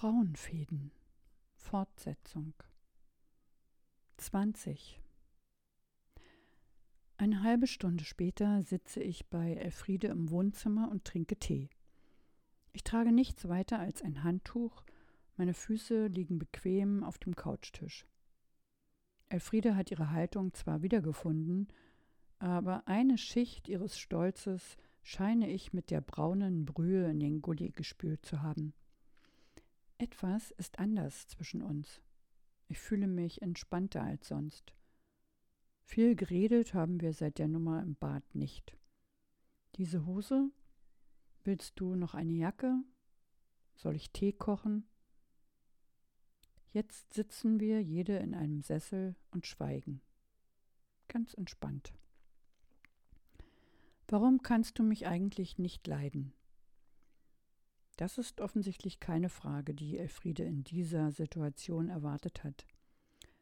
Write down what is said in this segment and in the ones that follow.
Frauenfäden. Fortsetzung. 20. Eine halbe Stunde später sitze ich bei Elfriede im Wohnzimmer und trinke Tee. Ich trage nichts weiter als ein Handtuch, meine Füße liegen bequem auf dem Couchtisch. Elfriede hat ihre Haltung zwar wiedergefunden, aber eine Schicht ihres Stolzes scheine ich mit der braunen Brühe in den Gully gespült zu haben. Etwas ist anders zwischen uns. Ich fühle mich entspannter als sonst. Viel geredet haben wir seit der Nummer im Bad nicht. Diese Hose? Willst du noch eine Jacke? Soll ich Tee kochen? Jetzt sitzen wir jede in einem Sessel und schweigen. Ganz entspannt. Warum kannst du mich eigentlich nicht leiden? Das ist offensichtlich keine Frage, die Elfriede in dieser Situation erwartet hat.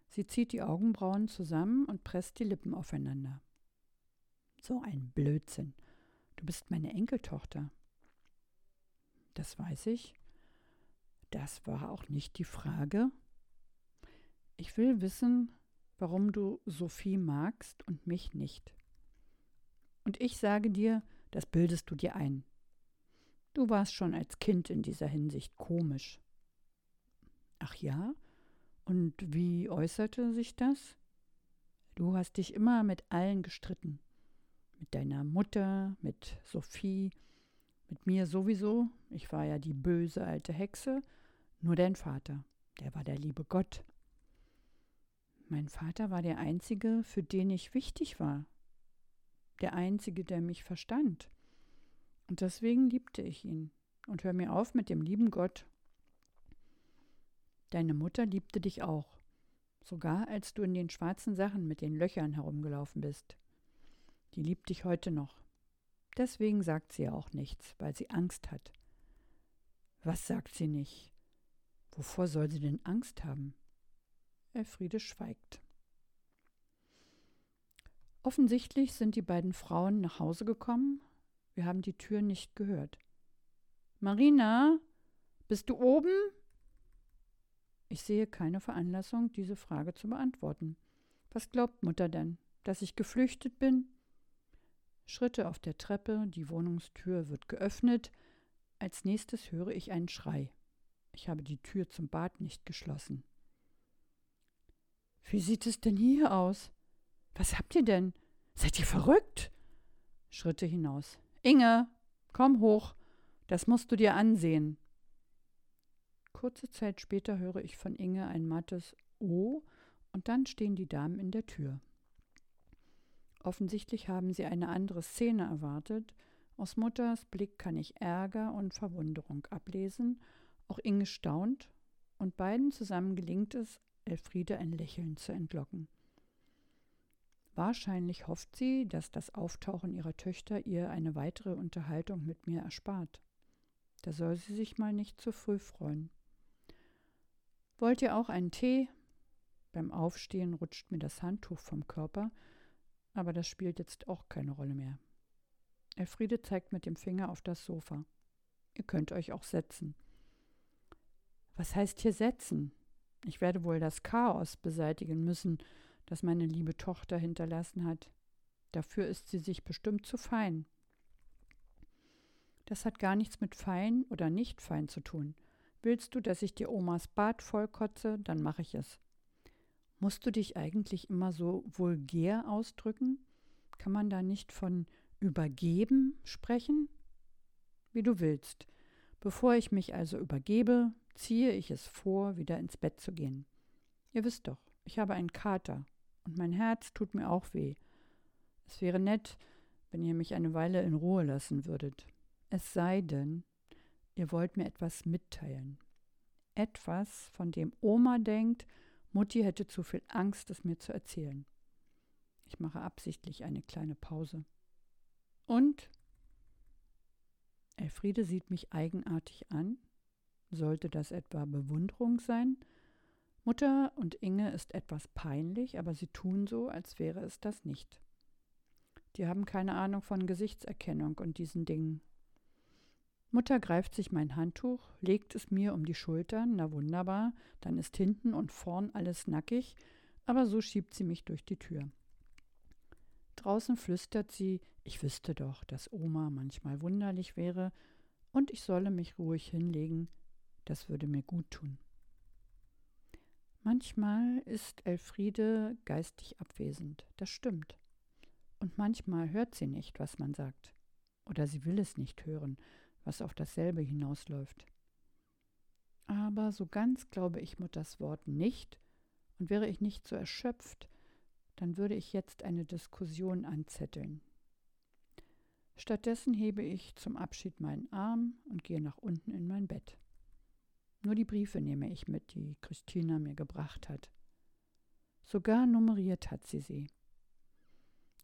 Sie zieht die Augenbrauen zusammen und presst die Lippen aufeinander. So ein Blödsinn. Du bist meine Enkeltochter. Das weiß ich. Das war auch nicht die Frage. Ich will wissen, warum du Sophie magst und mich nicht. Und ich sage dir, das bildest du dir ein. Du warst schon als Kind in dieser Hinsicht komisch. Ach ja? Und wie äußerte sich das? Du hast dich immer mit allen gestritten. Mit deiner Mutter, mit Sophie, mit mir sowieso. Ich war ja die böse alte Hexe. Nur dein Vater, der war der liebe Gott. Mein Vater war der Einzige, für den ich wichtig war. Der Einzige, der mich verstand. Und deswegen liebte ich ihn. Und hör mir auf mit dem lieben Gott. Deine Mutter liebte dich auch, sogar als du in den schwarzen Sachen mit den Löchern herumgelaufen bist. Die liebt dich heute noch. Deswegen sagt sie ja auch nichts, weil sie Angst hat. Was sagt sie nicht? Wovor soll sie denn Angst haben? Elfriede schweigt. Offensichtlich sind die beiden Frauen nach Hause gekommen wir haben die Tür nicht gehört. Marina, bist du oben? Ich sehe keine Veranlassung, diese Frage zu beantworten. Was glaubt Mutter denn? Dass ich geflüchtet bin? Schritte auf der Treppe, die Wohnungstür wird geöffnet. Als nächstes höre ich einen Schrei. Ich habe die Tür zum Bad nicht geschlossen. Wie sieht es denn hier aus? Was habt ihr denn? Seid ihr verrückt? Schritte hinaus. Inge, komm hoch, das musst du dir ansehen. Kurze Zeit später höre ich von Inge ein mattes Oh, und dann stehen die Damen in der Tür. Offensichtlich haben sie eine andere Szene erwartet. Aus Mutters Blick kann ich Ärger und Verwunderung ablesen. Auch Inge staunt, und beiden zusammen gelingt es, Elfriede ein Lächeln zu entlocken. Wahrscheinlich hofft sie, dass das Auftauchen ihrer Töchter ihr eine weitere Unterhaltung mit mir erspart. Da soll sie sich mal nicht zu früh freuen. Wollt ihr auch einen Tee? Beim Aufstehen rutscht mir das Handtuch vom Körper, aber das spielt jetzt auch keine Rolle mehr. Elfriede zeigt mit dem Finger auf das Sofa. Ihr könnt euch auch setzen. Was heißt hier setzen? Ich werde wohl das Chaos beseitigen müssen, das meine liebe Tochter hinterlassen hat. Dafür ist sie sich bestimmt zu fein. Das hat gar nichts mit fein oder nicht fein zu tun. Willst du, dass ich dir Omas Bad vollkotze, dann mache ich es. Musst du dich eigentlich immer so vulgär ausdrücken? Kann man da nicht von übergeben sprechen? Wie du willst. Bevor ich mich also übergebe, ziehe ich es vor, wieder ins Bett zu gehen. Ihr wisst doch, ich habe einen Kater und mein Herz tut mir auch weh. Es wäre nett, wenn ihr mich eine Weile in Ruhe lassen würdet. Es sei denn, ihr wollt mir etwas mitteilen. Etwas, von dem Oma denkt, Mutti hätte zu viel Angst, es mir zu erzählen. Ich mache absichtlich eine kleine Pause. Und? Elfriede sieht mich eigenartig an. Sollte das etwa Bewunderung sein? Mutter und Inge ist etwas peinlich, aber sie tun so, als wäre es das nicht. Die haben keine Ahnung von Gesichtserkennung und diesen Dingen. Mutter greift sich mein Handtuch, legt es mir um die Schultern, na wunderbar, dann ist hinten und vorn alles nackig, aber so schiebt sie mich durch die Tür. Draußen flüstert sie, ich wüsste doch, dass Oma manchmal wunderlich wäre und ich solle mich ruhig hinlegen, das würde mir gut tun. Manchmal ist Elfriede geistig abwesend, das stimmt. Und manchmal hört sie nicht, was man sagt. Oder sie will es nicht hören, was auf dasselbe hinausläuft. Aber so ganz glaube ich Mutters Worten nicht, und wäre ich nicht so erschöpft, dann würde ich jetzt eine Diskussion anzetteln. Stattdessen hebe ich zum Abschied meinen Arm und gehe nach unten in mein Bett. Nur die Briefe nehme ich mit, die Christina mir gebracht hat. Sogar nummeriert hat sie sie.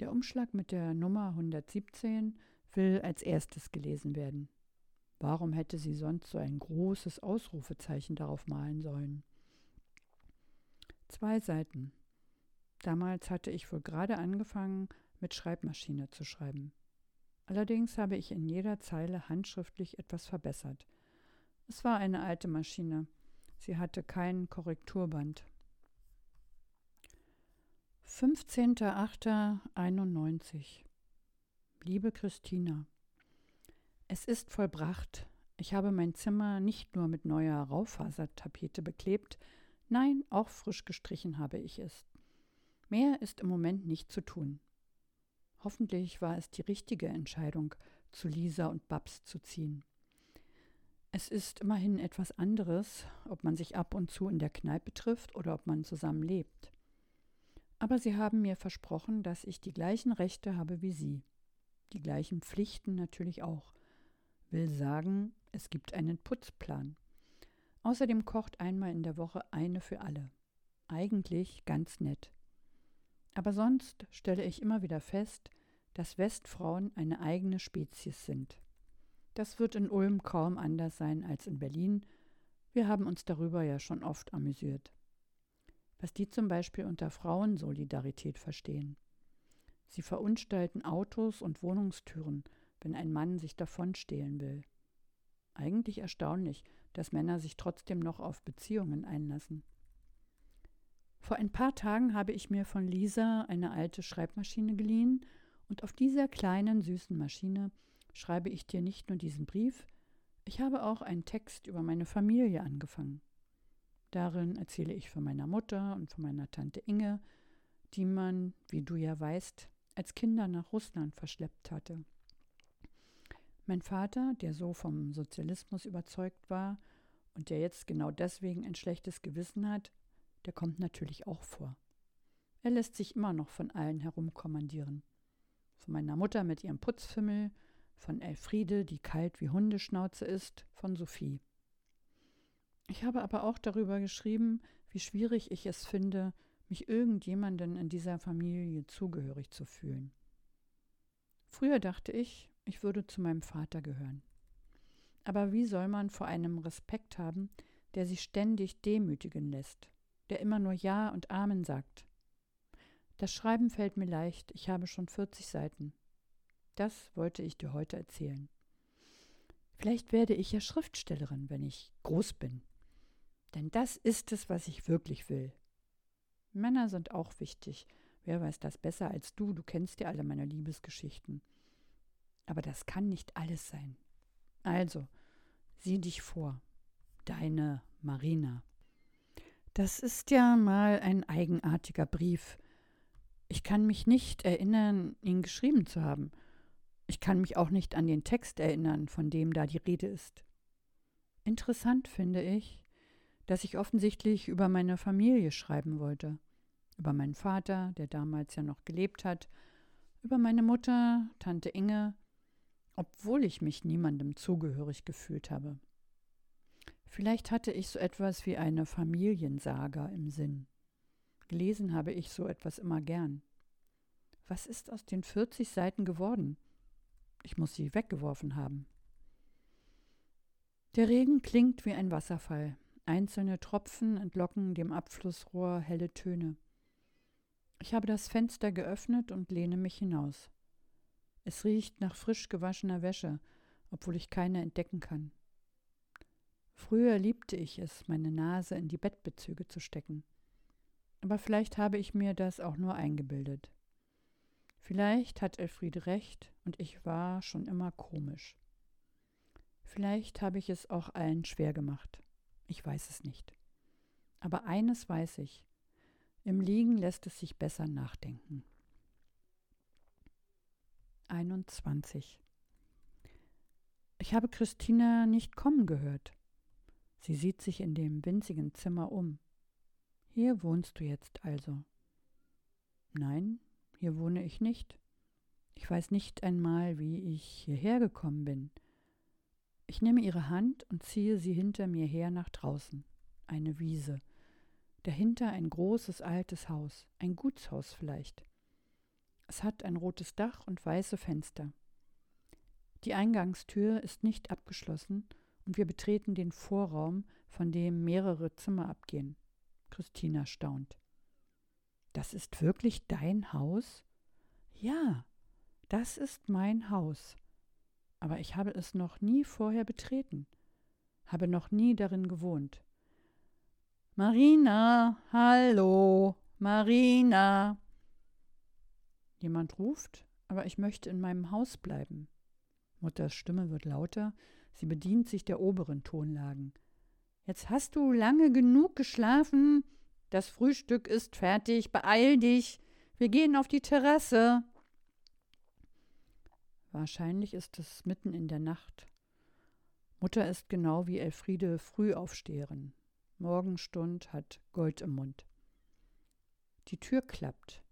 Der Umschlag mit der Nummer 117 will als erstes gelesen werden. Warum hätte sie sonst so ein großes Ausrufezeichen darauf malen sollen? Zwei Seiten. Damals hatte ich wohl gerade angefangen, mit Schreibmaschine zu schreiben. Allerdings habe ich in jeder Zeile handschriftlich etwas verbessert. Es war eine alte Maschine. Sie hatte kein Korrekturband. 15.08.91 Liebe Christina, es ist vollbracht. Ich habe mein Zimmer nicht nur mit neuer Raufasertapete beklebt, nein, auch frisch gestrichen habe ich es. Mehr ist im Moment nicht zu tun. Hoffentlich war es die richtige Entscheidung, zu Lisa und Babs zu ziehen. Es ist immerhin etwas anderes, ob man sich ab und zu in der Kneipe trifft oder ob man zusammen lebt. Aber sie haben mir versprochen, dass ich die gleichen Rechte habe wie sie. Die gleichen Pflichten natürlich auch will sagen, es gibt einen Putzplan. Außerdem kocht einmal in der Woche eine für alle. Eigentlich ganz nett. Aber sonst stelle ich immer wieder fest, dass Westfrauen eine eigene Spezies sind. Das wird in Ulm kaum anders sein als in Berlin. Wir haben uns darüber ja schon oft amüsiert. Was die zum Beispiel unter Frauensolidarität verstehen. Sie verunstalten Autos und Wohnungstüren, wenn ein Mann sich davonstehlen will. Eigentlich erstaunlich, dass Männer sich trotzdem noch auf Beziehungen einlassen. Vor ein paar Tagen habe ich mir von Lisa eine alte Schreibmaschine geliehen und auf dieser kleinen, süßen Maschine schreibe ich dir nicht nur diesen Brief, ich habe auch einen Text über meine Familie angefangen. Darin erzähle ich von meiner Mutter und von meiner Tante Inge, die man, wie du ja weißt, als Kinder nach Russland verschleppt hatte. Mein Vater, der so vom Sozialismus überzeugt war und der jetzt genau deswegen ein schlechtes Gewissen hat, der kommt natürlich auch vor. Er lässt sich immer noch von allen herumkommandieren. Von meiner Mutter mit ihrem Putzfimmel, von Elfriede, die kalt wie Hundeschnauze ist, von Sophie. Ich habe aber auch darüber geschrieben, wie schwierig ich es finde, mich irgendjemanden in dieser Familie zugehörig zu fühlen. Früher dachte ich, ich würde zu meinem Vater gehören. Aber wie soll man vor einem Respekt haben, der sich ständig demütigen lässt, der immer nur Ja und Amen sagt? Das Schreiben fällt mir leicht, ich habe schon 40 Seiten. Das wollte ich dir heute erzählen. Vielleicht werde ich ja Schriftstellerin, wenn ich groß bin. Denn das ist es, was ich wirklich will. Männer sind auch wichtig. Wer weiß das besser als du? Du kennst ja alle meine Liebesgeschichten. Aber das kann nicht alles sein. Also, sieh dich vor. Deine Marina. Das ist ja mal ein eigenartiger Brief. Ich kann mich nicht erinnern, ihn geschrieben zu haben. Ich kann mich auch nicht an den Text erinnern, von dem da die Rede ist. Interessant finde ich, dass ich offensichtlich über meine Familie schreiben wollte. Über meinen Vater, der damals ja noch gelebt hat, über meine Mutter, Tante Inge, obwohl ich mich niemandem zugehörig gefühlt habe. Vielleicht hatte ich so etwas wie eine Familiensaga im Sinn. Gelesen habe ich so etwas immer gern. Was ist aus den 40 Seiten geworden? Ich muss sie weggeworfen haben. Der Regen klingt wie ein Wasserfall. Einzelne Tropfen entlocken dem Abflussrohr helle Töne. Ich habe das Fenster geöffnet und lehne mich hinaus. Es riecht nach frisch gewaschener Wäsche, obwohl ich keine entdecken kann. Früher liebte ich es, meine Nase in die Bettbezüge zu stecken. Aber vielleicht habe ich mir das auch nur eingebildet. Vielleicht hat Elfriede recht und ich war schon immer komisch. Vielleicht habe ich es auch allen schwer gemacht. Ich weiß es nicht. Aber eines weiß ich. Im Liegen lässt es sich besser nachdenken. 21. Ich habe Christina nicht kommen gehört. Sie sieht sich in dem winzigen Zimmer um. Hier wohnst du jetzt also. Nein, hier wohne ich nicht. Ich weiß nicht einmal, wie ich hierher gekommen bin. Ich nehme ihre Hand und ziehe sie hinter mir her nach draußen. Eine Wiese. Dahinter ein großes altes Haus, ein Gutshaus vielleicht. Es hat ein rotes Dach und weiße Fenster. Die Eingangstür ist nicht abgeschlossen und wir betreten den Vorraum, von dem mehrere Zimmer abgehen. Christina staunt. Das ist wirklich dein Haus? Ja, das ist mein Haus. Aber ich habe es noch nie vorher betreten, habe noch nie darin gewohnt. Marina, hallo, Marina. Jemand ruft, aber ich möchte in meinem Haus bleiben. Mutters Stimme wird lauter, sie bedient sich der oberen Tonlagen. Jetzt hast du lange genug geschlafen. Das Frühstück ist fertig, beeil dich. Wir gehen auf die Terrasse. Wahrscheinlich ist es mitten in der Nacht. Mutter ist genau wie Elfriede Frühaufsteherin. Morgenstund hat Gold im Mund. Die Tür klappt.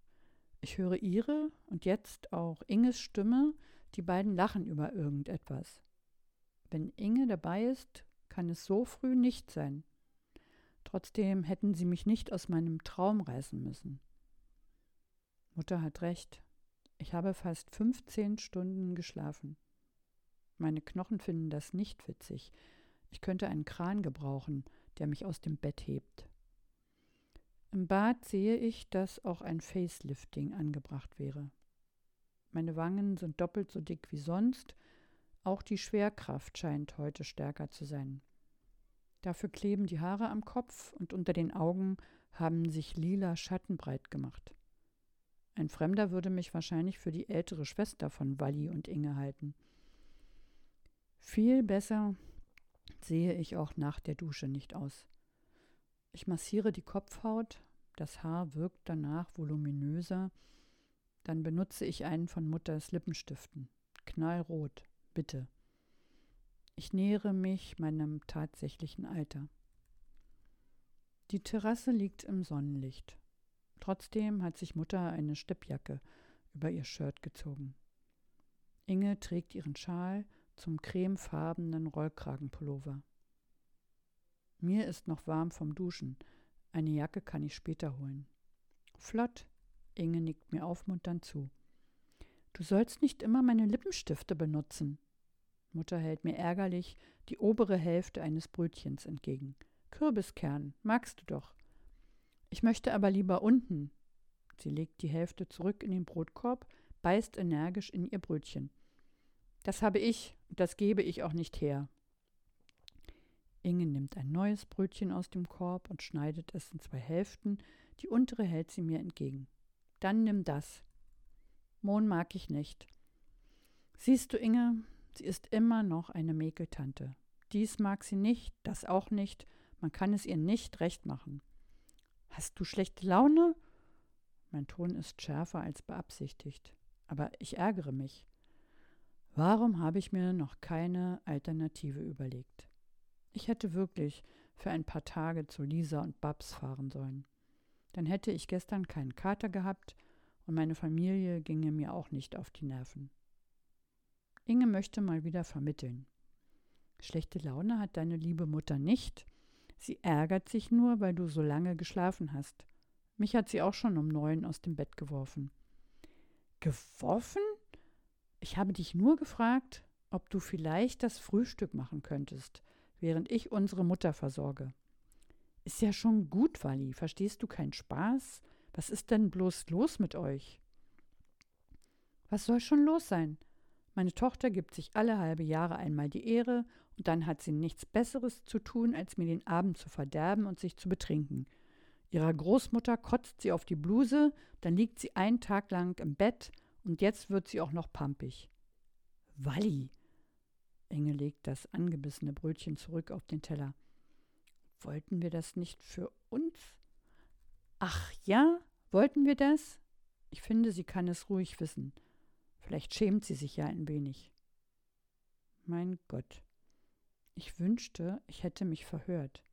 Ich höre ihre und jetzt auch Inges Stimme, die beiden lachen über irgendetwas. Wenn Inge dabei ist, kann es so früh nicht sein. Trotzdem hätten sie mich nicht aus meinem Traum reißen müssen. Mutter hat recht. Ich habe fast 15 Stunden geschlafen. Meine Knochen finden das nicht witzig. Ich könnte einen Kran gebrauchen, der mich aus dem Bett hebt. Im Bad sehe ich, dass auch ein Facelifting angebracht wäre. Meine Wangen sind doppelt so dick wie sonst, auch die Schwerkraft scheint heute stärker zu sein. Dafür kleben die Haare am Kopf und unter den Augen haben sich lila Schatten breit gemacht. Ein Fremder würde mich wahrscheinlich für die ältere Schwester von Walli und Inge halten. Viel besser sehe ich auch nach der Dusche nicht aus. Ich massiere die Kopfhaut, das Haar wirkt danach voluminöser, dann benutze ich einen von Mutters Lippenstiften. Knallrot, bitte. Ich nähere mich meinem tatsächlichen Alter. Die Terrasse liegt im Sonnenlicht. Trotzdem hat sich Mutter eine Steppjacke über ihr Shirt gezogen. Inge trägt ihren Schal zum cremefarbenen Rollkragenpullover. Mir ist noch warm vom Duschen. Eine Jacke kann ich später holen. Flott. Inge nickt mir aufmunternd zu. Du sollst nicht immer meine Lippenstifte benutzen. Mutter hält mir ärgerlich die obere Hälfte eines Brötchens entgegen. Kürbiskern, magst du doch. Ich möchte aber lieber unten. Sie legt die Hälfte zurück in den Brotkorb, beißt energisch in ihr Brötchen. Das habe ich, und das gebe ich auch nicht her. Inge nimmt ein neues Brötchen aus dem Korb und schneidet es in zwei Hälften, die untere hält sie mir entgegen. Dann nimm das. Mohn mag ich nicht. Siehst du, Inge, sie ist immer noch eine Mäkeltante. Dies mag sie nicht, das auch nicht, man kann es ihr nicht recht machen. Hast du schlechte Laune? Mein Ton ist schärfer als beabsichtigt, aber ich ärgere mich. Warum habe ich mir noch keine Alternative überlegt? Ich hätte wirklich für ein paar Tage zu Lisa und Babs fahren sollen. Dann hätte ich gestern keinen Kater gehabt und meine Familie ginge mir auch nicht auf die Nerven. Inge möchte mal wieder vermitteln. Schlechte Laune hat deine liebe Mutter nicht. Sie ärgert sich nur, weil du so lange geschlafen hast. Mich hat sie auch schon um neun aus dem Bett geworfen. Geworfen? Ich habe dich nur gefragt, ob du vielleicht das Frühstück machen könntest während ich unsere Mutter versorge. Ist ja schon gut, Wally. Verstehst du keinen Spaß? Was ist denn bloß los mit euch? Was soll schon los sein? Meine Tochter gibt sich alle halbe Jahre einmal die Ehre, und dann hat sie nichts Besseres zu tun, als mir den Abend zu verderben und sich zu betrinken. Ihrer Großmutter kotzt sie auf die Bluse, dann liegt sie einen Tag lang im Bett, und jetzt wird sie auch noch pampig. Walli! Inge legt das angebissene Brötchen zurück auf den Teller. Wollten wir das nicht für uns? Ach ja, wollten wir das? Ich finde, sie kann es ruhig wissen. Vielleicht schämt sie sich ja ein wenig. Mein Gott, ich wünschte, ich hätte mich verhört.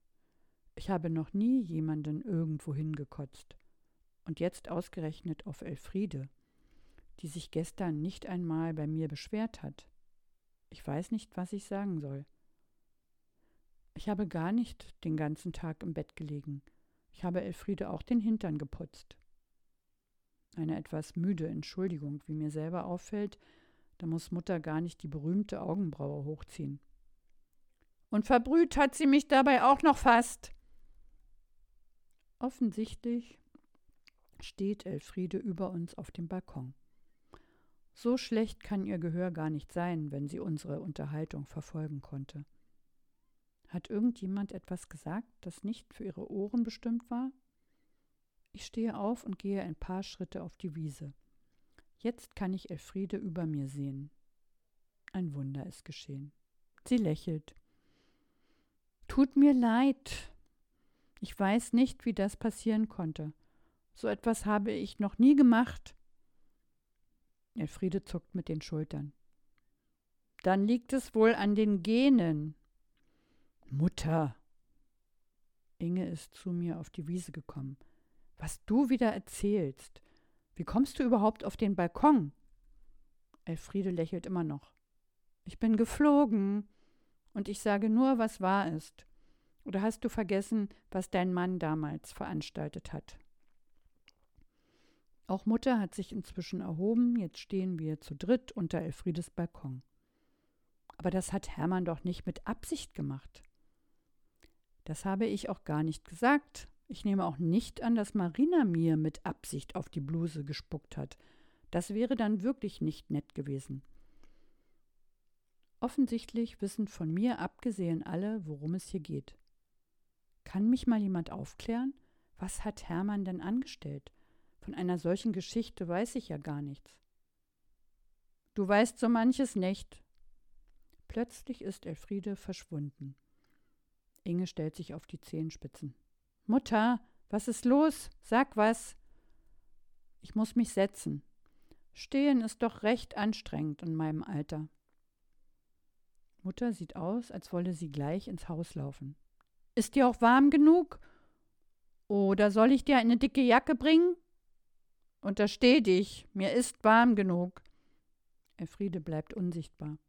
Ich habe noch nie jemanden irgendwo hingekotzt. Und jetzt ausgerechnet auf Elfriede, die sich gestern nicht einmal bei mir beschwert hat. Ich weiß nicht, was ich sagen soll. Ich habe gar nicht den ganzen Tag im Bett gelegen. Ich habe Elfriede auch den Hintern geputzt. Eine etwas müde Entschuldigung, wie mir selber auffällt, da muss Mutter gar nicht die berühmte Augenbraue hochziehen. Und verbrüht hat sie mich dabei auch noch fast. Offensichtlich steht Elfriede über uns auf dem Balkon. So schlecht kann ihr Gehör gar nicht sein, wenn sie unsere Unterhaltung verfolgen konnte. Hat irgendjemand etwas gesagt, das nicht für ihre Ohren bestimmt war? Ich stehe auf und gehe ein paar Schritte auf die Wiese. Jetzt kann ich Elfriede über mir sehen. Ein Wunder ist geschehen. Sie lächelt. Tut mir leid. Ich weiß nicht, wie das passieren konnte. So etwas habe ich noch nie gemacht. Elfriede zuckt mit den Schultern. Dann liegt es wohl an den Genen. Mutter. Inge ist zu mir auf die Wiese gekommen. Was du wieder erzählst. Wie kommst du überhaupt auf den Balkon? Elfriede lächelt immer noch. Ich bin geflogen. Und ich sage nur, was wahr ist. Oder hast du vergessen, was dein Mann damals veranstaltet hat? Auch Mutter hat sich inzwischen erhoben, jetzt stehen wir zu dritt unter Elfriedes Balkon. Aber das hat Hermann doch nicht mit Absicht gemacht. Das habe ich auch gar nicht gesagt. Ich nehme auch nicht an, dass Marina mir mit Absicht auf die Bluse gespuckt hat. Das wäre dann wirklich nicht nett gewesen. Offensichtlich wissen von mir abgesehen alle, worum es hier geht. Kann mich mal jemand aufklären? Was hat Hermann denn angestellt? Von einer solchen Geschichte weiß ich ja gar nichts. Du weißt so manches nicht. Plötzlich ist Elfriede verschwunden. Inge stellt sich auf die Zehenspitzen. Mutter, was ist los? Sag was. Ich muss mich setzen. Stehen ist doch recht anstrengend in meinem Alter. Mutter sieht aus, als wolle sie gleich ins Haus laufen. Ist dir auch warm genug? Oder soll ich dir eine dicke Jacke bringen? Untersteh dich, mir ist warm genug. Elfriede bleibt unsichtbar.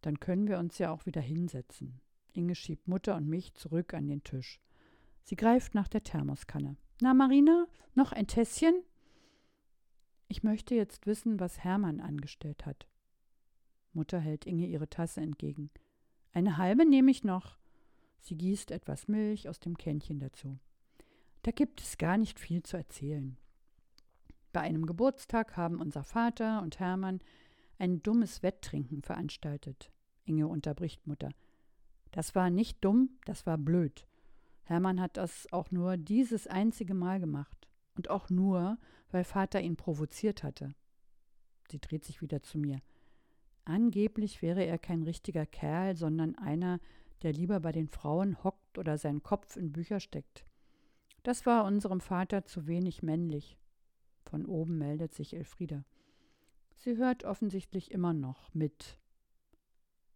Dann können wir uns ja auch wieder hinsetzen. Inge schiebt Mutter und mich zurück an den Tisch. Sie greift nach der Thermoskanne. Na, Marina, noch ein Tässchen? Ich möchte jetzt wissen, was Hermann angestellt hat. Mutter hält Inge ihre Tasse entgegen. Eine halbe nehme ich noch. Sie gießt etwas Milch aus dem Kännchen dazu. Da gibt es gar nicht viel zu erzählen. Bei einem Geburtstag haben unser Vater und Hermann ein dummes Wetttrinken veranstaltet. Inge unterbricht Mutter. Das war nicht dumm, das war blöd. Hermann hat das auch nur dieses einzige Mal gemacht. Und auch nur, weil Vater ihn provoziert hatte. Sie dreht sich wieder zu mir. Angeblich wäre er kein richtiger Kerl, sondern einer, der lieber bei den Frauen hockt oder seinen Kopf in Bücher steckt. Das war unserem Vater zu wenig männlich. Von oben meldet sich Elfriede. Sie hört offensichtlich immer noch mit.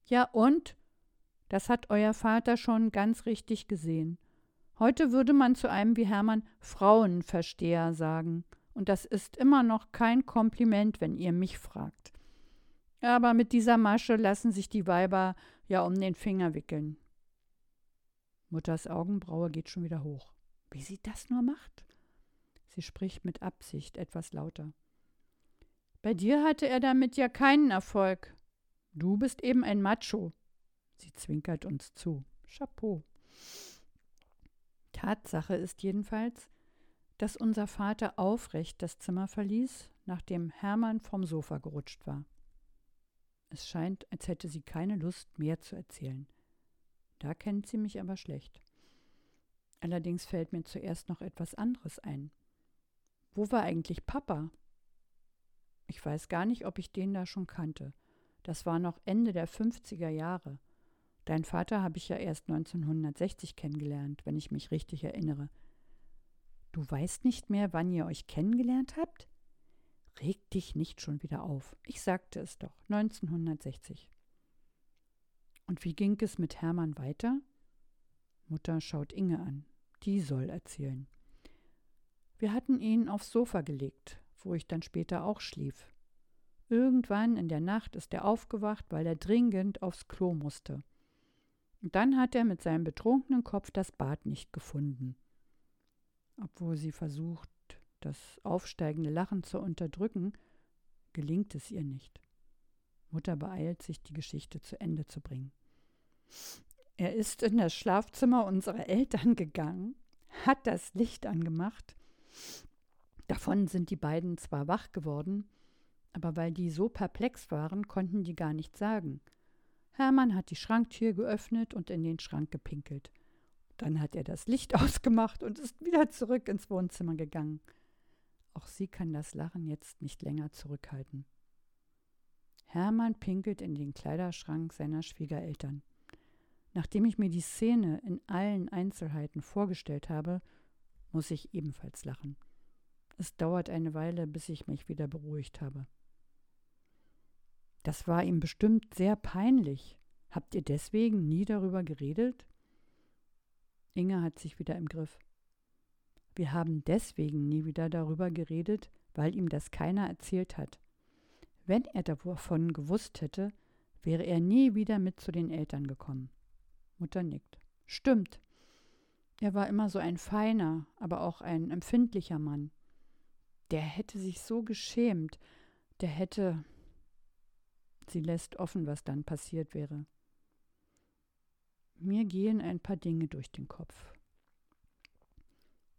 Ja und? Das hat euer Vater schon ganz richtig gesehen. Heute würde man zu einem wie Hermann Frauenversteher sagen. Und das ist immer noch kein Kompliment, wenn ihr mich fragt. Aber mit dieser Masche lassen sich die Weiber ja um den Finger wickeln. Mutters Augenbraue geht schon wieder hoch. Wie sie das nur macht? Sie spricht mit Absicht etwas lauter. Bei dir hatte er damit ja keinen Erfolg. Du bist eben ein Macho. Sie zwinkert uns zu. Chapeau. Tatsache ist jedenfalls, dass unser Vater aufrecht das Zimmer verließ, nachdem Hermann vom Sofa gerutscht war. Es scheint, als hätte sie keine Lust, mehr zu erzählen. Da kennt sie mich aber schlecht. Allerdings fällt mir zuerst noch etwas anderes ein. Wo war eigentlich Papa? Ich weiß gar nicht, ob ich den da schon kannte. Das war noch Ende der 50er Jahre. Dein Vater habe ich ja erst 1960 kennengelernt, wenn ich mich richtig erinnere. Du weißt nicht mehr, wann ihr euch kennengelernt habt? Reg dich nicht schon wieder auf. Ich sagte es doch, 1960. Und wie ging es mit Hermann weiter? Mutter schaut Inge an. Die soll erzählen. Wir hatten ihn aufs Sofa gelegt, wo ich dann später auch schlief. Irgendwann in der Nacht ist er aufgewacht, weil er dringend aufs Klo musste. Und dann hat er mit seinem betrunkenen Kopf das Bad nicht gefunden. Obwohl sie versucht, das aufsteigende Lachen zu unterdrücken, gelingt es ihr nicht. Mutter beeilt sich, die Geschichte zu Ende zu bringen. Er ist in das Schlafzimmer unserer Eltern gegangen, hat das Licht angemacht. Davon sind die beiden zwar wach geworden, aber weil die so perplex waren, konnten die gar nichts sagen. Hermann hat die Schranktür geöffnet und in den Schrank gepinkelt. Dann hat er das Licht ausgemacht und ist wieder zurück ins Wohnzimmer gegangen. Auch sie kann das Lachen jetzt nicht länger zurückhalten. Hermann pinkelt in den Kleiderschrank seiner Schwiegereltern. Nachdem ich mir die Szene in allen Einzelheiten vorgestellt habe, muss ich ebenfalls lachen. Es dauert eine Weile, bis ich mich wieder beruhigt habe. Das war ihm bestimmt sehr peinlich. Habt ihr deswegen nie darüber geredet? Inge hat sich wieder im Griff. Wir haben deswegen nie wieder darüber geredet, weil ihm das keiner erzählt hat. Wenn er davon gewusst hätte, wäre er nie wieder mit zu den Eltern gekommen. Mutter nickt. Stimmt. Er war immer so ein feiner, aber auch ein empfindlicher Mann. Der hätte sich so geschämt, der hätte. Sie lässt offen, was dann passiert wäre. Mir gehen ein paar Dinge durch den Kopf.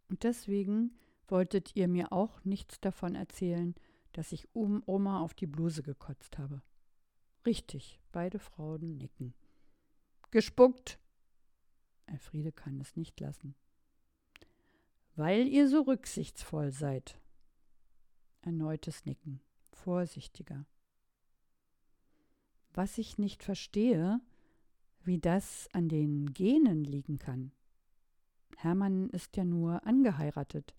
Und deswegen wolltet ihr mir auch nichts davon erzählen, dass ich um Oma auf die Bluse gekotzt habe. Richtig, beide Frauen nicken. Gespuckt. Elfriede kann es nicht lassen. Weil ihr so rücksichtsvoll seid. Erneutes Nicken, vorsichtiger. Was ich nicht verstehe, wie das an den Genen liegen kann. Hermann ist ja nur angeheiratet,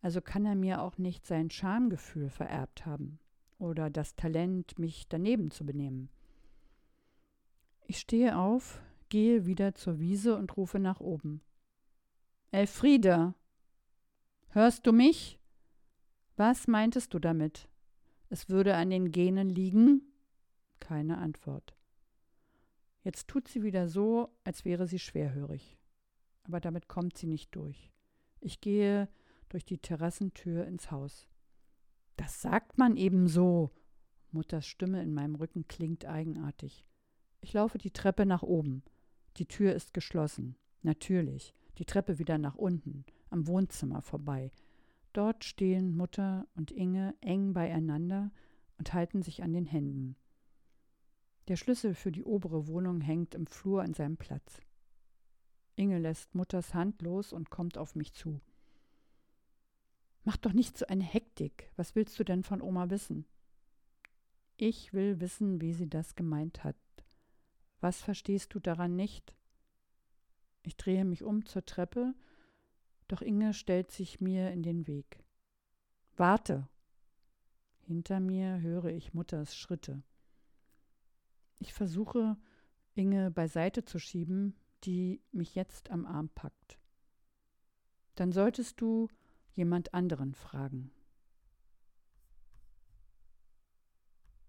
also kann er mir auch nicht sein Schamgefühl vererbt haben oder das Talent, mich daneben zu benehmen. Ich stehe auf, gehe wieder zur Wiese und rufe nach oben. Elfriede, hörst du mich? Was meintest du damit? Es würde an den Genen liegen? Keine Antwort. Jetzt tut sie wieder so, als wäre sie schwerhörig aber damit kommt sie nicht durch. Ich gehe durch die Terrassentür ins Haus. Das sagt man eben so. Mutters Stimme in meinem Rücken klingt eigenartig. Ich laufe die Treppe nach oben. Die Tür ist geschlossen. Natürlich. Die Treppe wieder nach unten, am Wohnzimmer vorbei. Dort stehen Mutter und Inge eng beieinander und halten sich an den Händen. Der Schlüssel für die obere Wohnung hängt im Flur an seinem Platz. Inge lässt Mutters Hand los und kommt auf mich zu. Mach doch nicht so eine Hektik. Was willst du denn von Oma wissen? Ich will wissen, wie sie das gemeint hat. Was verstehst du daran nicht? Ich drehe mich um zur Treppe, doch Inge stellt sich mir in den Weg. Warte! Hinter mir höre ich Mutters Schritte. Ich versuche, Inge beiseite zu schieben, die mich jetzt am Arm packt. Dann solltest du jemand anderen fragen.